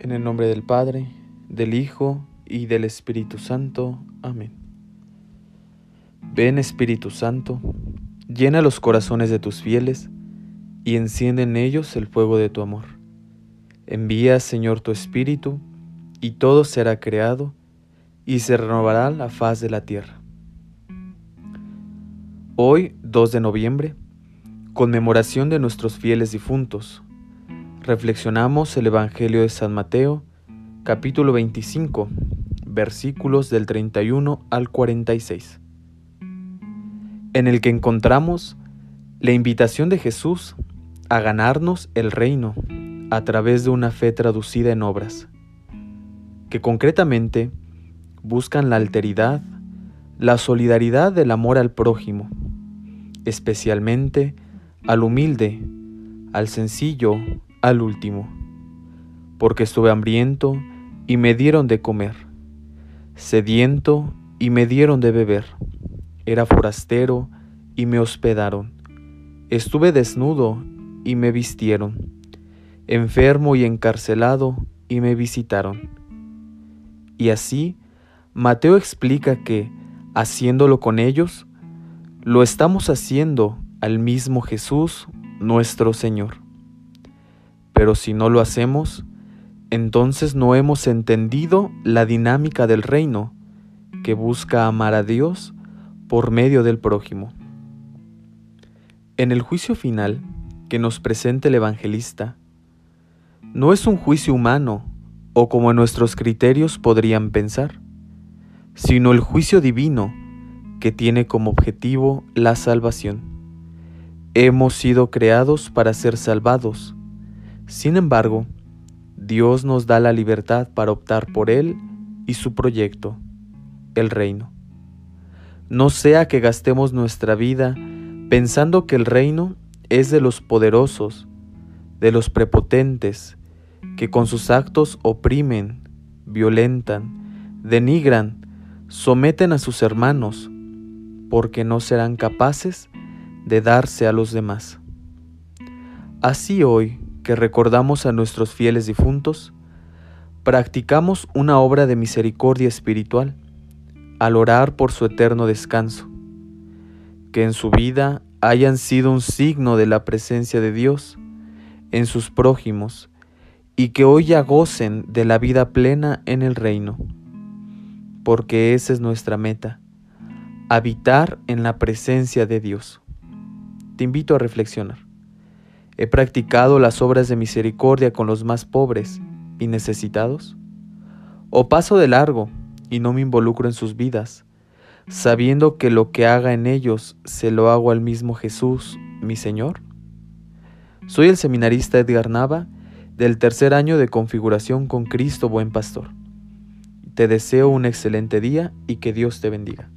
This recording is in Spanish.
En el nombre del Padre, del Hijo y del Espíritu Santo. Amén. Ven Espíritu Santo, llena los corazones de tus fieles y enciende en ellos el fuego de tu amor. Envía, Señor, tu Espíritu, y todo será creado, y se renovará la faz de la tierra. Hoy, 2 de noviembre, conmemoración de nuestros fieles difuntos, reflexionamos el Evangelio de San Mateo, capítulo 25, versículos del 31 al 46, en el que encontramos la invitación de Jesús a ganarnos el reino a través de una fe traducida en obras, que concretamente buscan la alteridad, la solidaridad del amor al prójimo, especialmente al humilde, al sencillo, al último, porque estuve hambriento y me dieron de comer, sediento y me dieron de beber, era forastero y me hospedaron, estuve desnudo y me vistieron, enfermo y encarcelado y me visitaron. Y así, Mateo explica que, haciéndolo con ellos, lo estamos haciendo al mismo Jesús nuestro Señor. Pero si no lo hacemos, entonces no hemos entendido la dinámica del reino que busca amar a Dios por medio del prójimo. En el juicio final que nos presenta el evangelista, no es un juicio humano o como nuestros criterios podrían pensar, sino el juicio divino que tiene como objetivo la salvación. Hemos sido creados para ser salvados, sin embargo, Dios nos da la libertad para optar por Él y su proyecto, el reino. No sea que gastemos nuestra vida pensando que el reino es de los poderosos, de los prepotentes, que con sus actos oprimen, violentan, denigran, someten a sus hermanos, porque no serán capaces de darse a los demás. Así hoy, que recordamos a nuestros fieles difuntos, practicamos una obra de misericordia espiritual al orar por su eterno descanso, que en su vida hayan sido un signo de la presencia de Dios en sus prójimos y que hoy ya gocen de la vida plena en el reino, porque esa es nuestra meta, habitar en la presencia de Dios. Te invito a reflexionar. ¿He practicado las obras de misericordia con los más pobres y necesitados? ¿O paso de largo y no me involucro en sus vidas, sabiendo que lo que haga en ellos se lo hago al mismo Jesús, mi Señor? Soy el seminarista Edgar Nava del tercer año de configuración con Cristo Buen Pastor. Te deseo un excelente día y que Dios te bendiga.